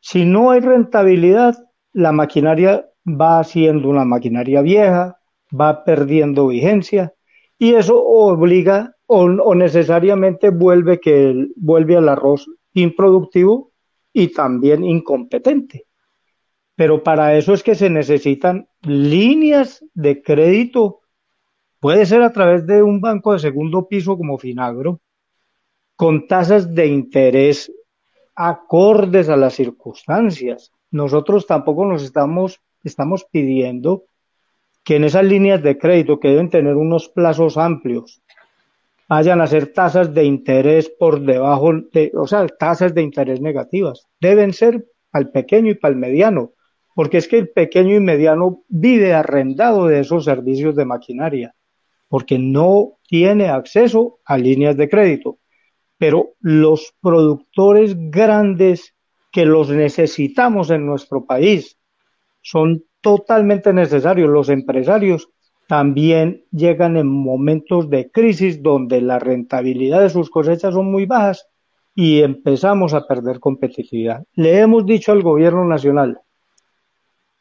Si no hay rentabilidad, la maquinaria va siendo una maquinaria vieja, va perdiendo vigencia y eso obliga o, necesariamente vuelve que vuelve al arroz improductivo y también incompetente. Pero para eso es que se necesitan líneas de crédito. Puede ser a través de un banco de segundo piso como Finagro, con tasas de interés acordes a las circunstancias. Nosotros tampoco nos estamos, estamos pidiendo que en esas líneas de crédito que deben tener unos plazos amplios vayan a ser tasas de interés por debajo de, o sea, tasas de interés negativas. Deben ser al pequeño y para el mediano, porque es que el pequeño y mediano vive arrendado de esos servicios de maquinaria, porque no tiene acceso a líneas de crédito. Pero los productores grandes que los necesitamos en nuestro país son totalmente necesarios. Los empresarios también llegan en momentos de crisis donde la rentabilidad de sus cosechas son muy bajas y empezamos a perder competitividad. Le hemos dicho al gobierno nacional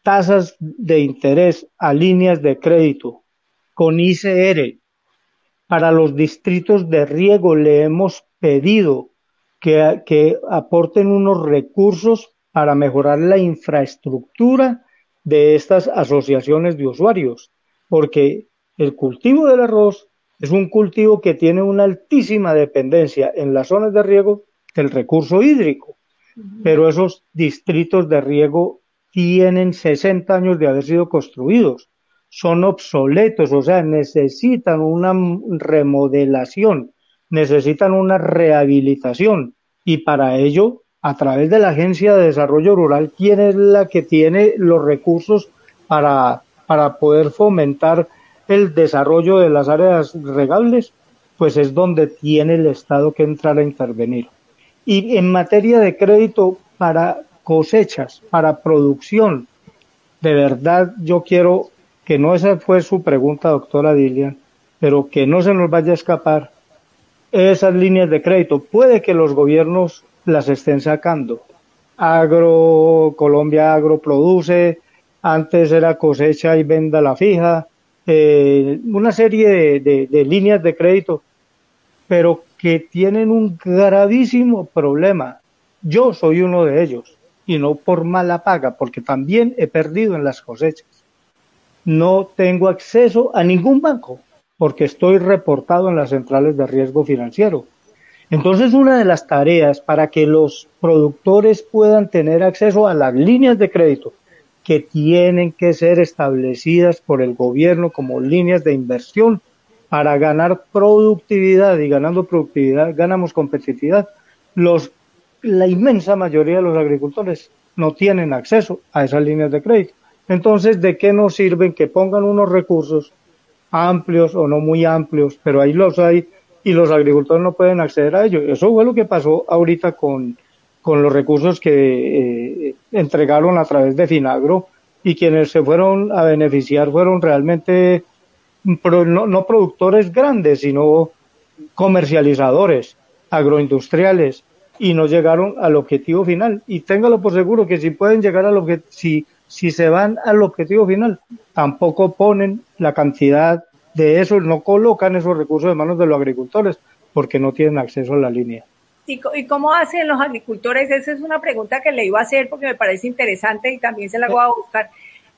tasas de interés a líneas de crédito con ICR para los distritos de riego le hemos pedido que, que aporten unos recursos para mejorar la infraestructura de estas asociaciones de usuarios porque el cultivo del arroz es un cultivo que tiene una altísima dependencia en las zonas de riego del recurso hídrico, pero esos distritos de riego tienen 60 años de haber sido construidos, son obsoletos, o sea, necesitan una remodelación, necesitan una rehabilitación. Y para ello, a través de la Agencia de Desarrollo Rural, ¿quién es la que tiene los recursos para para poder fomentar el desarrollo de las áreas regables, pues es donde tiene el Estado que entrar a intervenir. Y en materia de crédito para cosechas, para producción, de verdad yo quiero que no esa fue su pregunta, doctora Dilian, pero que no se nos vaya a escapar esas líneas de crédito. Puede que los gobiernos las estén sacando. Agro, Colombia Agro produce, antes era cosecha y venda la fija, eh, una serie de, líneas de crédito, pero que tienen un gravísimo problema. Yo soy uno de ellos, y no por mala paga, porque también he perdido en las cosechas. No tengo acceso a ningún banco, porque estoy reportado en las centrales de riesgo financiero. Entonces, una de las tareas para que los productores puedan tener acceso a las líneas de crédito que tienen que ser establecidas por el gobierno como líneas de inversión para ganar productividad y ganando productividad ganamos competitividad. Los, la inmensa mayoría de los agricultores no tienen acceso a esas líneas de crédito. Entonces, ¿de qué nos sirven que pongan unos recursos amplios o no muy amplios, pero ahí los hay y los agricultores no pueden acceder a ellos? Eso fue lo que pasó ahorita con, con los recursos que eh, entregaron a través de Finagro y quienes se fueron a beneficiar fueron realmente no, productores grandes, sino comercializadores, agroindustriales, y no llegaron al objetivo final. Y téngalo por seguro que si pueden llegar al objetivo, si, si se van al objetivo final, tampoco ponen la cantidad de eso, no colocan esos recursos en manos de los agricultores, porque no tienen acceso a la línea. ¿Y, cómo hacen los agricultores? Esa es una pregunta que le iba a hacer porque me parece interesante y también se la voy a buscar.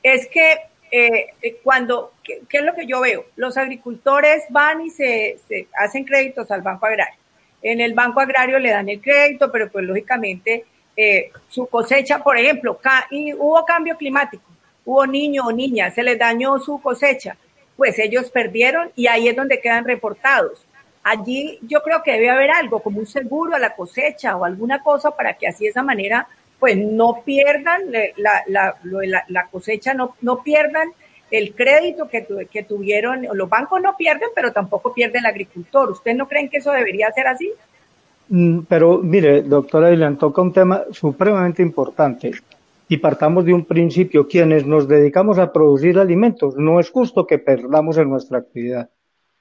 Es que eh, eh, cuando, ¿qué, es lo que yo veo? Los agricultores van y se, hacen créditos al Banco Agrario. En el Banco Agrario le dan el crédito, pero pues lógicamente eh, su cosecha, por ejemplo, y hubo cambio climático, hubo niño o niña, se les dañó su cosecha, pues ellos perdieron y ahí es donde quedan reportados. Allí yo creo que debe haber algo como un seguro a la cosecha o alguna cosa para que así de esa manera pues no pierdan la, la, la, cosecha, no, no pierdan el crédito que, que tuvieron, los bancos no pierden, pero tampoco pierde el agricultor. ¿Ustedes no creen que eso debería ser así? Mm, pero mire, doctora Dylan, toca un tema supremamente importante y partamos de un principio. Quienes nos dedicamos a producir alimentos, no es justo que perdamos en nuestra actividad.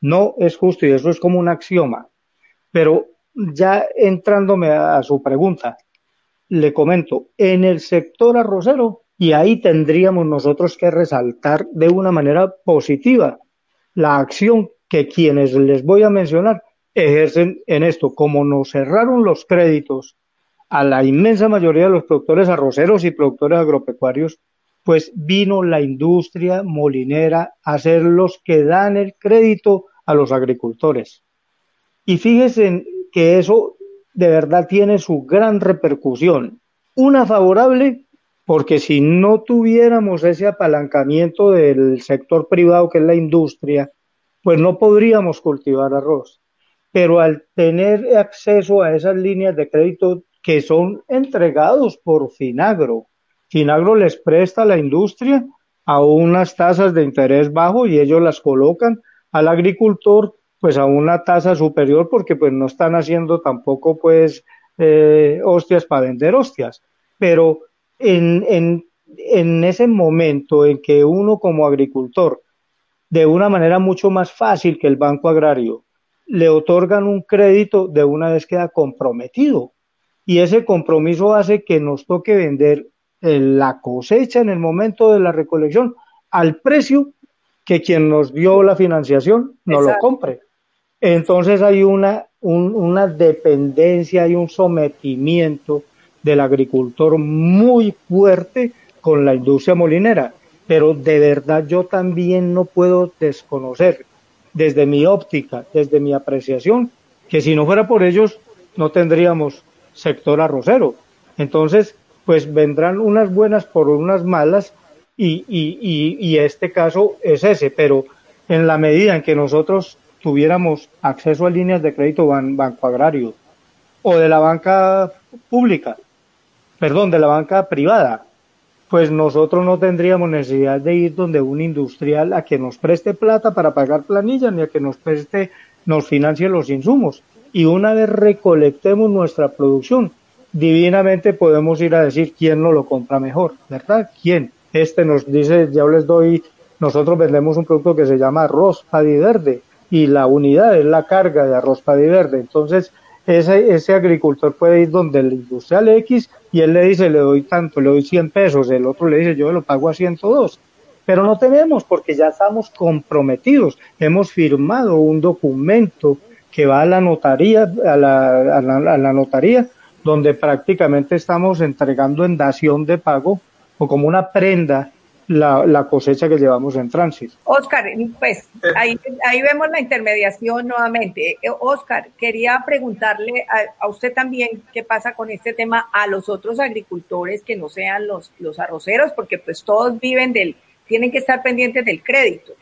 No es justo y eso es como un axioma. Pero ya entrándome a, su pregunta, le comento, en el sector arrocero Y ahí tendríamos nosotros que resaltar de una manera positiva la acción que quienes les voy a mencionar ejercen en esto. Como nos cerraron los créditos a la inmensa mayoría de los productores arroceros y productores agropecuarios, pues vino la industria molinera a ser los que dan el crédito a los agricultores. Y fíjense que eso de verdad tiene su gran repercusión. Una favorable, porque si no tuviéramos ese apalancamiento del sector privado, que es la industria, pues no podríamos cultivar arroz. Pero al tener acceso a esas líneas de crédito que son entregados por Finagro, Finagro les presta a la industria a unas tasas de interés bajo y ellos las colocan al agricultor pues a una tasa superior porque pues no están haciendo tampoco pues eh, hostias para vender hostias. Pero en, en, en ese momento en que uno como agricultor de una manera mucho más fácil que el banco agrario. Le otorgan un crédito de una vez queda comprometido. Y ese compromiso hace que nos toque vender eh, la cosecha en el momento de la recolección al precio que quien nos dio la financiación no lo compre. Entonces hay una, una dependencia y un sometimiento del agricultor muy fuerte con la industria molinera pero de verdad yo también no puedo desconocer desde mi óptica, desde mi apreciación, que si no fuera por ellos no tendríamos sector arrocero. Entonces, pues vendrán unas buenas por unas malas y, y, y, y este caso es ese, pero en la medida en que nosotros tuviéramos acceso a líneas de crédito banco agrario o de la banca pública, perdón, de la banca privada, pues nosotros no tendríamos necesidad de ir donde un industrial a que nos preste plata para pagar planillas ni a que nos preste, nos financie los insumos. Y una vez recolectemos nuestra producción, divinamente podemos ir a decir quién nos lo compra mejor, ¿verdad? ¿Quién? Este nos dice, ya les doy, nosotros vendemos un producto que se llama arroz verde y la unidad es la carga de arroz verde. Entonces, ese, ese agricultor puede ir donde el industrial X y él le dice, le doy tanto, le doy 100 pesos, el otro le dice, yo lo pago a 102. Pero no tenemos porque ya estamos comprometidos, hemos firmado un documento que va a la notaría, a la, a la, a la notaría, donde prácticamente estamos entregando en dación de pago o como una prenda la, la, cosecha que llevamos en tránsito. Oscar, pues eh. ahí, ahí vemos la intermediación nuevamente. Eh, Oscar, quería preguntarle a, a, usted también qué pasa con este tema a los otros agricultores que no sean los, los arroceros, porque pues todos viven del, tienen que estar pendientes del crédito.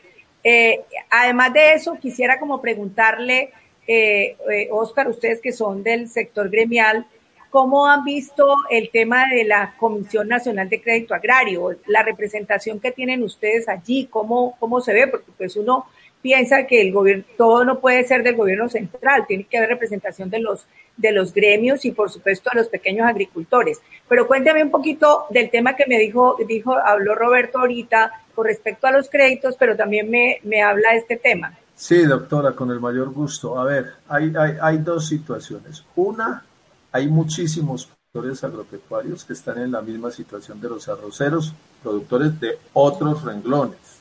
Eh, además de eso, quisiera como preguntarle, eh, eh, Oscar, ustedes que son del sector gremial, ¿Cómo han visto el tema de la Comisión Nacional de Crédito Agrario? La representación que tienen ustedes allí, ¿cómo, cómo se ve? Porque pues uno piensa que el gobierno, todo no puede ser del gobierno central, tiene que haber representación de los, de los gremios y por supuesto de los pequeños agricultores. Pero cuéntame un poquito del tema que me dijo, dijo, habló Roberto ahorita con respecto a los créditos, pero también me, me habla de este tema. Sí, doctora, con el mayor gusto. A ver, hay, hay, hay dos situaciones. Una, hay muchísimos productores agropecuarios que están en la misma situación de los arroceros, productores de otros renglones.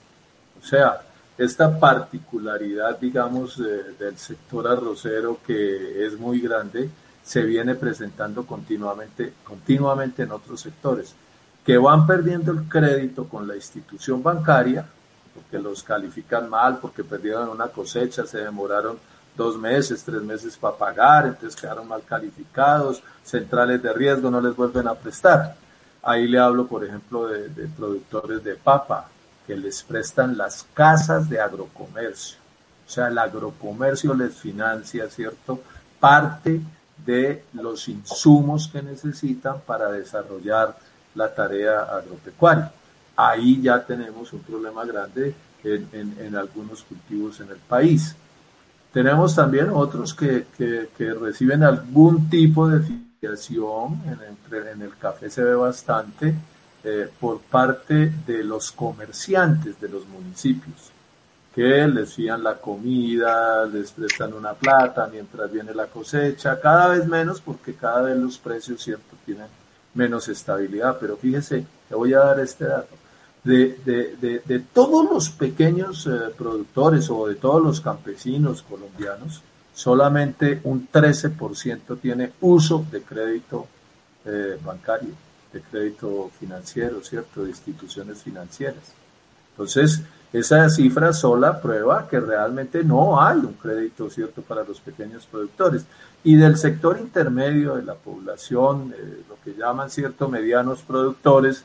O sea, esta particularidad, digamos, de, del sector arrocero que es muy grande, se viene presentando continuamente, continuamente en otros sectores, que van perdiendo el crédito con la institución bancaria, porque los califican mal, porque perdieron una cosecha, se demoraron dos meses, tres meses para pagar, entonces quedaron mal calificados, centrales de riesgo no les vuelven a prestar. Ahí le hablo, por ejemplo, de, productores de papa, que les prestan las casas de agrocomercio. O sea, el agrocomercio les financia, ¿cierto? Parte de los insumos que necesitan para desarrollar la tarea agropecuaria. Ahí ya tenemos un problema grande en, en algunos cultivos en el país. Tenemos también otros que, que, reciben algún tipo de financiación, en el, café se ve bastante, eh, por parte de los comerciantes de los municipios, que les fían la comida, les prestan una plata mientras viene la cosecha, cada vez menos porque cada vez los precios, ¿cierto?, tienen menos estabilidad. Pero fíjese, le voy a dar este dato. De, de, de, todos los pequeños eh, productores o de todos los campesinos colombianos, solamente un 13% tiene uso de crédito eh, bancario, de crédito financiero, ¿cierto? De instituciones financieras. Entonces, esa cifra sola prueba que realmente no hay un crédito, ¿cierto?, para los pequeños productores. Y del sector intermedio de la población, eh, lo que llaman, ¿cierto?, medianos productores,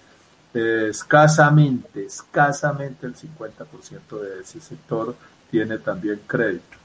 escasamente, escasamente el 50% de ese sector tiene también crédito.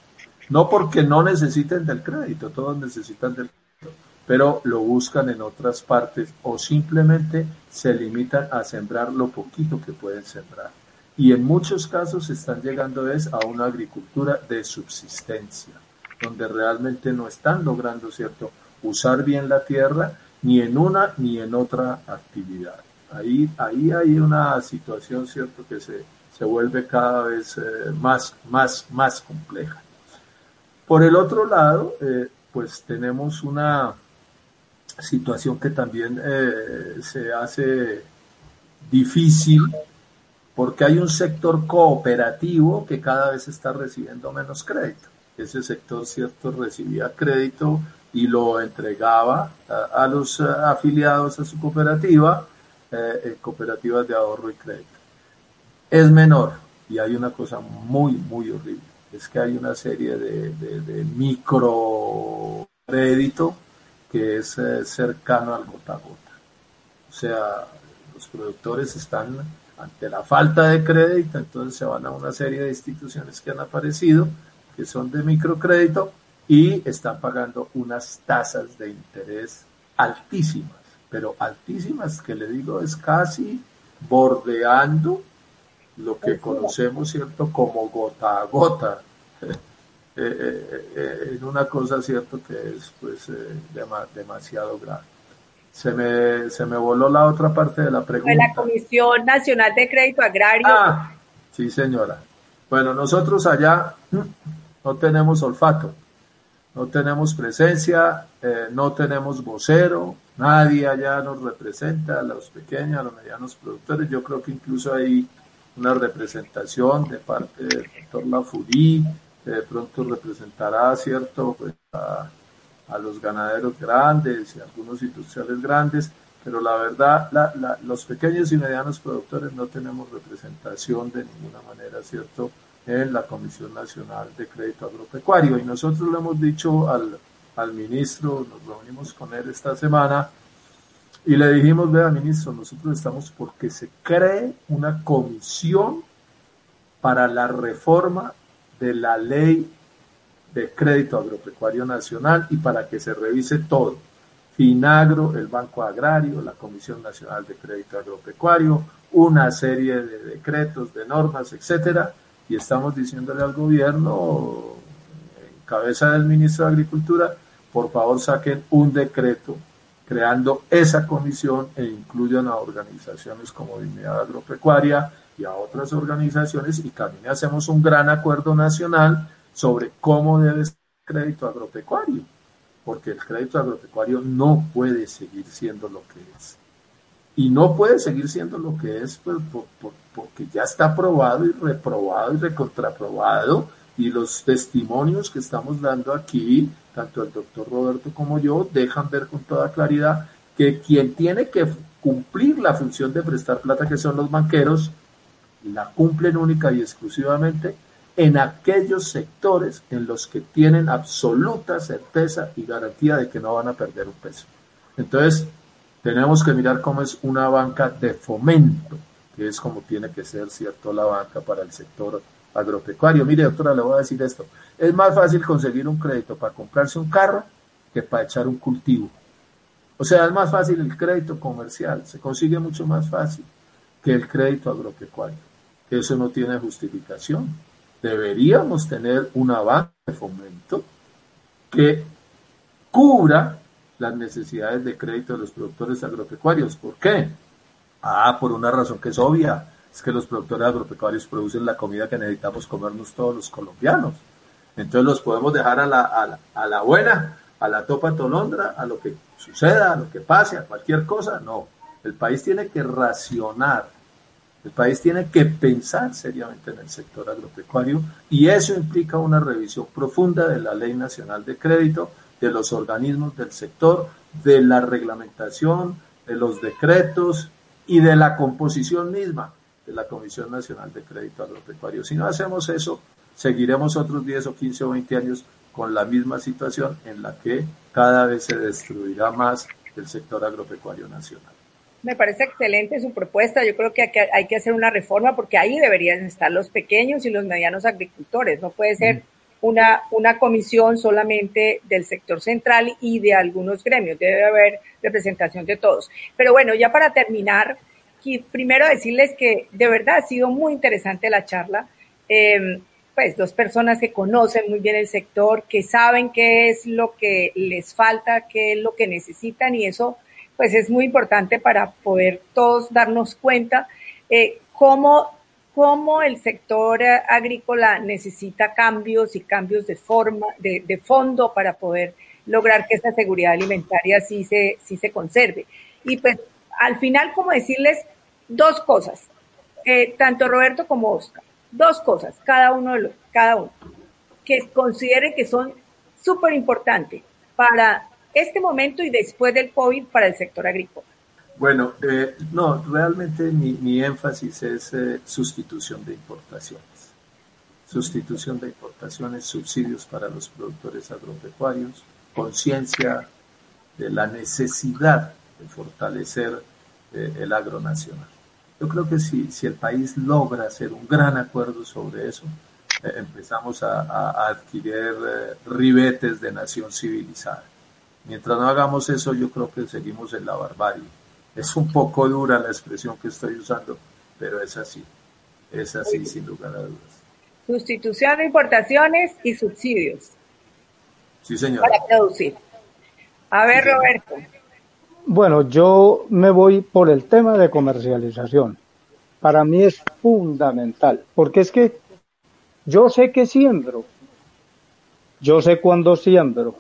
No porque no necesiten del crédito, todos necesitan del crédito, pero lo buscan en otras partes o simplemente se limitan a sembrar lo poquito que pueden sembrar. Y en muchos casos están llegando es a una agricultura de subsistencia, donde realmente no están logrando, ¿cierto?, usar bien la tierra ni en una ni en otra actividad. Ahí, ahí hay una situación, ¿cierto?, que se, se vuelve cada vez eh, más, más, más compleja. Por el otro lado, eh, pues tenemos una situación que también eh, se hace difícil porque hay un sector cooperativo que cada vez está recibiendo menos crédito. Ese sector, cierto, recibía crédito y lo entregaba a, los eh, afiliados a su cooperativa, cooperativas de ahorro y crédito. Es menor y hay una cosa muy, muy horrible es que hay una serie de, de, microcrédito que es eh, cercano al gota a gota. O sea, los productores están ante la falta de crédito, entonces se van a una serie de instituciones que han aparecido, que son de microcrédito, y están pagando unas tasas de interés altísimas, pero altísimas, que le digo, es casi bordeando lo que conocemos, ¿cierto?, como gota a gota, eh, eh, eh, en una cosa, ¿cierto?, que es pues demasiado grave. Se me, se me voló la otra parte de la pregunta. la Comisión Nacional de Crédito Agrario. Ah, sí, señora. Bueno, nosotros allá no tenemos olfato, no tenemos presencia, no tenemos vocero, nadie allá nos representa, a los pequeños, a los medianos productores. Yo creo que incluso hay una representación de parte del doctor Lafurí, que de pronto representará, ¿cierto?, pues, a, los ganaderos grandes y algunos industriales grandes, pero la verdad, la, los pequeños y medianos productores no tenemos representación de ninguna manera, ¿cierto?, en la Comisión Nacional de Crédito Agropecuario. Y nosotros le hemos dicho al, al ministro, nos reunimos con él esta semana, y le dijimos, vea, ministro, nosotros estamos porque se cree una comisión para la reforma de la ley de crédito agropecuario nacional y para que se revise todo. Finagro, el Banco Agrario, la Comisión Nacional de Crédito Agropecuario, una serie de decretos, de normas, etcétera, y estamos diciéndole al gobierno, en cabeza del ministro de Agricultura, por favor saquen un decreto creando esa comisión e incluyan a organizaciones como Dignidad Agropecuaria y a otras organizaciones y también hacemos un gran acuerdo nacional sobre cómo debe ser el crédito agropecuario, porque el crédito agropecuario no puede seguir siendo lo que es. Y no puede seguir siendo lo que es pues, porque ya está aprobado y reprobado y recontraprobado y los testimonios que estamos dando aquí, tanto el doctor Roberto como yo, dejan ver con toda claridad que quien tiene que cumplir la función de prestar plata, que son los banqueros, la cumplen única y exclusivamente en aquellos sectores en los que tienen absoluta certeza y garantía de que no van a perder un peso. Entonces, tenemos que mirar cómo es una banca de fomento, que es como tiene que ser, ¿cierto?, la banca para el sector agropecuario. Mire, doctora, le voy a decir esto. Es más fácil conseguir un crédito para comprarse un carro que para echar un cultivo. O sea, es más fácil el crédito comercial, se consigue mucho más fácil que el crédito agropecuario. Eso no tiene justificación. Deberíamos tener una banca de fomento que cubra las necesidades de crédito de los productores agropecuarios. ¿Por qué? Ah, por una razón que es obvia es que los productores agropecuarios producen la comida que necesitamos comernos todos los colombianos. Entonces los podemos dejar a la, a la, buena a la topa tolondra, a lo que suceda, a lo que pase, a cualquier cosa, no. El país tiene que racionar, el país tiene que pensar seriamente en el sector agropecuario y eso implica una revisión profunda de la Ley Nacional de Crédito, de los organismos del sector, de la reglamentación, de los decretos y de la composición misma de la Comisión Nacional de Crédito Agropecuario. Si no hacemos eso, seguiremos otros 10 o 15 o 20 años con la misma situación en la que cada vez se destruirá más el sector agropecuario nacional. Me parece excelente su propuesta. Yo creo que hay que hacer una reforma porque ahí deberían estar los pequeños y los medianos agricultores. No puede ser una, una comisión solamente del sector central y de algunos gremios. Debe haber representación de todos. Pero bueno, ya para terminar, primero decirles que de verdad ha sido muy interesante la charla. Eh, pues dos personas que conocen muy bien el sector, que saben qué es lo que les falta, qué es lo que necesitan y eso pues es muy importante para poder todos darnos cuenta eh, cómo, cómo el sector agrícola necesita cambios y cambios de forma, de, de fondo para poder lograr que esta seguridad alimentaria sí se, sí se conserve. Y pues al final, como decirles dos cosas, eh, tanto Roberto como Oscar dos cosas, cada uno de los, cada uno, que considere que son súper importantes para este momento y después del COVID para el sector agrícola. Bueno, eh, no, realmente mi, énfasis es eh, sustitución de importaciones. Sustitución de importaciones, subsidios para los productores agropecuarios, conciencia de la necesidad de fortalecer eh, el agro nacional. Yo creo que si, si el país logra hacer un gran acuerdo sobre eso, eh, empezamos a, adquirir eh, ribetes de nación civilizada. Mientras no hagamos eso, yo creo que seguimos en la barbarie. Es un poco dura la expresión que estoy usando, pero es así. Es así, sin lugar a dudas. Sustitución de importaciones y subsidios. Sí, señor. Para producir. A ver, Roberto. Bueno, yo me voy por el tema de comercialización. Para mí es fundamental, porque es que yo sé que siembro, yo sé cuándo siembro,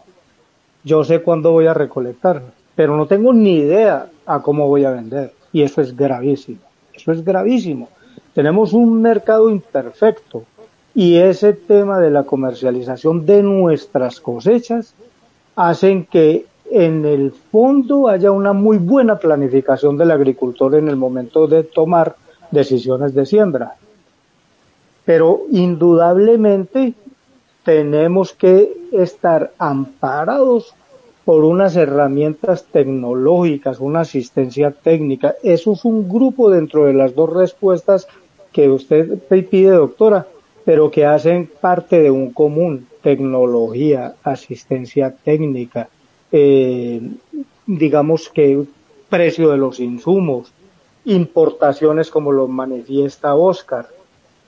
yo sé cuándo voy a recolectar, pero no tengo ni idea a cómo voy a vender. Y eso es gravísimo, eso es gravísimo. Tenemos un mercado imperfecto y ese tema de la comercialización de nuestras cosechas hacen que en el fondo haya una muy buena planificación del agricultor en el momento de tomar decisiones de siembra. Pero indudablemente tenemos que estar amparados por unas herramientas tecnológicas, una asistencia técnica. Eso es un grupo dentro de las dos respuestas que usted pide, doctora, pero que hacen parte de un común, tecnología, asistencia técnica, eh, digamos que precio de los insumos, importaciones como lo manifiesta Oscar,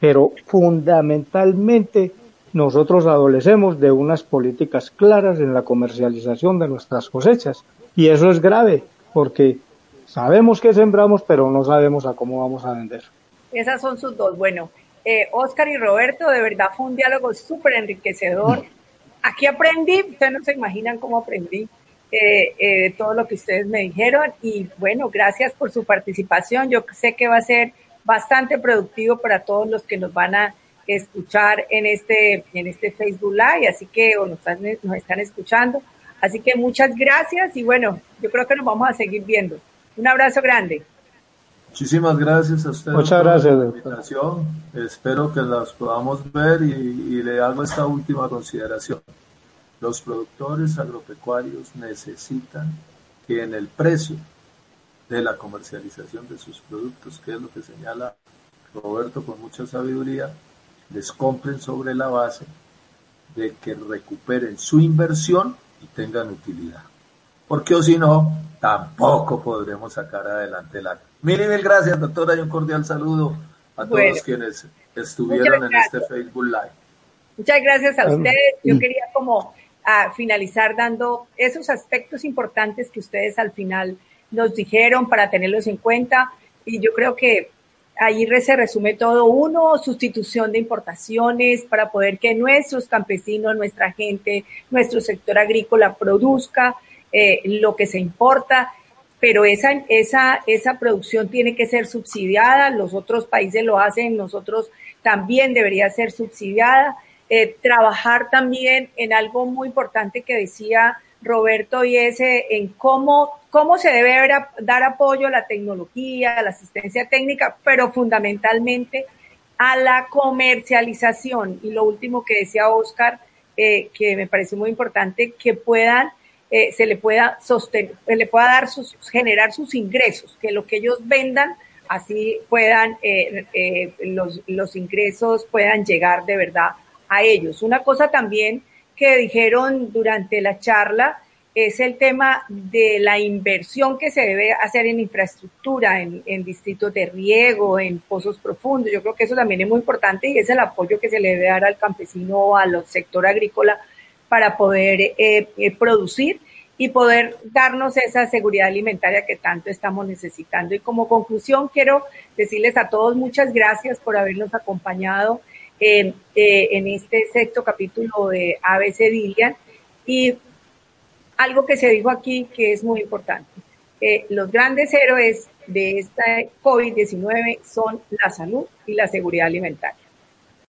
pero fundamentalmente nosotros adolecemos de unas políticas claras en la comercialización de nuestras cosechas y eso es grave porque sabemos que sembramos pero no sabemos a cómo vamos a vender. Esas son sus dos. Bueno, eh, Oscar y Roberto, de verdad fue un diálogo súper enriquecedor. Aquí aprendí, ustedes no se imaginan cómo aprendí eh, eh, todo lo que ustedes me dijeron y bueno, gracias por su participación. Yo sé que va a ser bastante productivo para todos los que nos van a escuchar en este, en este Facebook Live, así que o nos, están, nos están escuchando. Así que muchas gracias y bueno, yo creo que nos vamos a seguir viendo. Un abrazo grande. Muchísimas gracias a ustedes Muchas gracias, por la invitación. Espero que las podamos ver y, y le hago esta última consideración. Los productores agropecuarios necesitan que en el precio de la comercialización de sus productos, que es lo que señala Roberto con mucha sabiduría, les compren sobre la base de que recuperen su inversión y tengan utilidad. Porque o si no, tampoco podremos sacar adelante el año. Mil y mil gracias, doctora, y un cordial saludo a todos quienes estuvieron en este Facebook Live. Muchas gracias a ustedes. Yo quería como a finalizar dando esos aspectos importantes que ustedes al final nos dijeron para tenerlos en cuenta. Y yo creo que ahí se resume todo. Uno, sustitución de importaciones para poder que nuestros campesinos, nuestra gente, nuestro sector agrícola produzca eh, lo que se importa, pero esa, esa, esa producción tiene que ser subsidiada, los otros países lo hacen, nosotros también debería ser subsidiada. Eh, trabajar también en algo muy importante que decía Roberto, y ese en cómo, cómo se debe dar apoyo a la tecnología, a la asistencia técnica, pero fundamentalmente a la comercialización. Y lo último que decía Oscar, eh, que me parece muy importante, que puedan, eh, se le pueda sostener, se le pueda dar sus, generar sus ingresos, que lo que ellos vendan, así puedan, eh, los, los ingresos puedan llegar de verdad a ellos. Una cosa también que dijeron durante la charla es el tema de la inversión que se debe hacer en infraestructura, en, distritos de riego, en pozos profundos. Yo creo que eso también es muy importante y es el apoyo que se le debe dar al campesino o al sector agrícola para poder eh, eh, producir y poder darnos esa seguridad alimentaria que tanto estamos necesitando. Y como conclusión, quiero decirles a todos muchas gracias por habernos acompañado eh, en este sexto capítulo de ABC Dilian. Y algo que se dijo aquí que es muy importante. Eh, los grandes héroes de esta COVID-19 son la salud y la seguridad alimentaria.